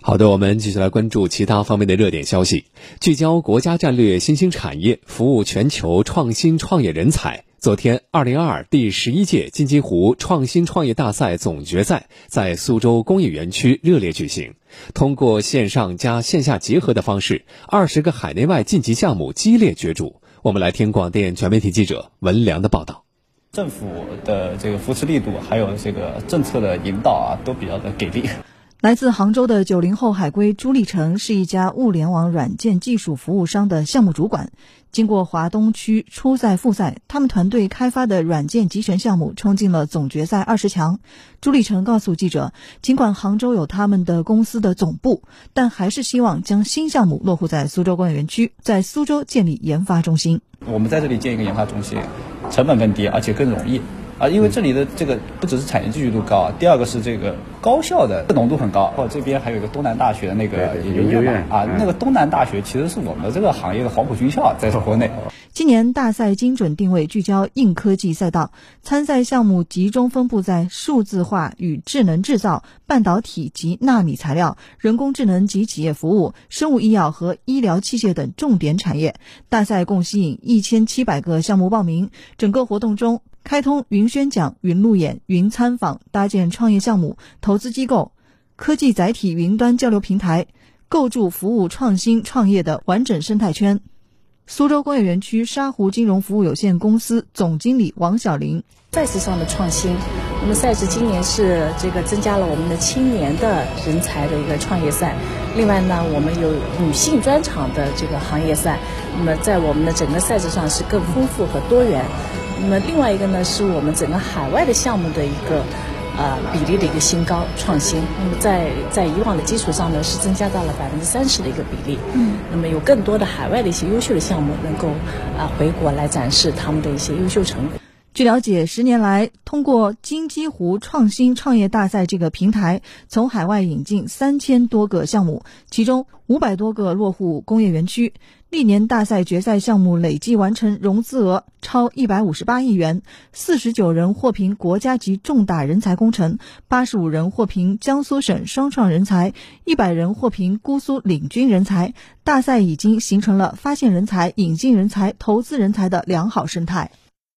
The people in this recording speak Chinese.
好的，我们继续来关注其他方面的热点消息，聚焦国家战略新兴产业，服务全球创新创业人才。昨天，二零二二第十一届金鸡湖创新创业大赛总决赛在苏州工业园区热烈举行。通过线上加线下结合的方式，二十个海内外晋级项目激烈角逐。我们来听广电全媒体记者文良的报道。政府的这个扶持力度，还有这个政策的引导啊，都比较的给力。来自杭州的九零后海归朱立成是一家物联网软件技术服务商的项目主管。经过华东区初赛、复赛，他们团队开发的软件集成项目冲进了总决赛二十强。朱立成告诉记者，尽管杭州有他们的公司的总部，但还是希望将新项目落户在苏州工业园区，在苏州建立研发中心。我们在这里建一个研发中心，成本更低，而且更容易。啊，因为这里的这个不只是产业聚集度高，第二个是这个高校的浓度很高。哦，这边还有一个东南大学的那个研究院啊，那个东南大学其实是我们这个行业的黄埔军校，在国内。今年大赛精准定位聚焦硬科技赛道，参赛项目集中分布在数字化与智能制造、半导体及纳米材料、人工智能及企业服务、生物医药和医疗器械等重点产业。大赛共吸引一千七百个项目报名，整个活动中。开通云宣讲、云路演、云参访，搭建创业项目、投资机构、科技载体云端交流平台，构筑服务创新创业的完整生态圈。苏州工业园区沙湖金融服务有限公司总经理王小玲：赛事上的创新，那么赛事今年是这个增加了我们的青年的人才的一个创业赛，另外呢，我们有女性专场的这个行业赛，那么在我们的整个赛事上是更丰富和多元。那么另外一个呢，是我们整个海外的项目的一个呃比例的一个新高创新。那么在在以往的基础上呢，是增加到了百分之三十的一个比例。嗯。那么有更多的海外的一些优秀的项目能够啊回国来展示他们的一些优秀成果。据了解，十年来，通过金鸡湖创新创业大赛这个平台，从海外引进三千多个项目，其中五百多个落户工业园区。历年大赛决赛项目累计完成融资额超一百五十八亿元，四十九人获评国家级重大人才工程，八十五人获评江苏省双创人才，一百人获评姑苏领军人才。大赛已经形成了发现人才、引进人才、投资人才的良好生态。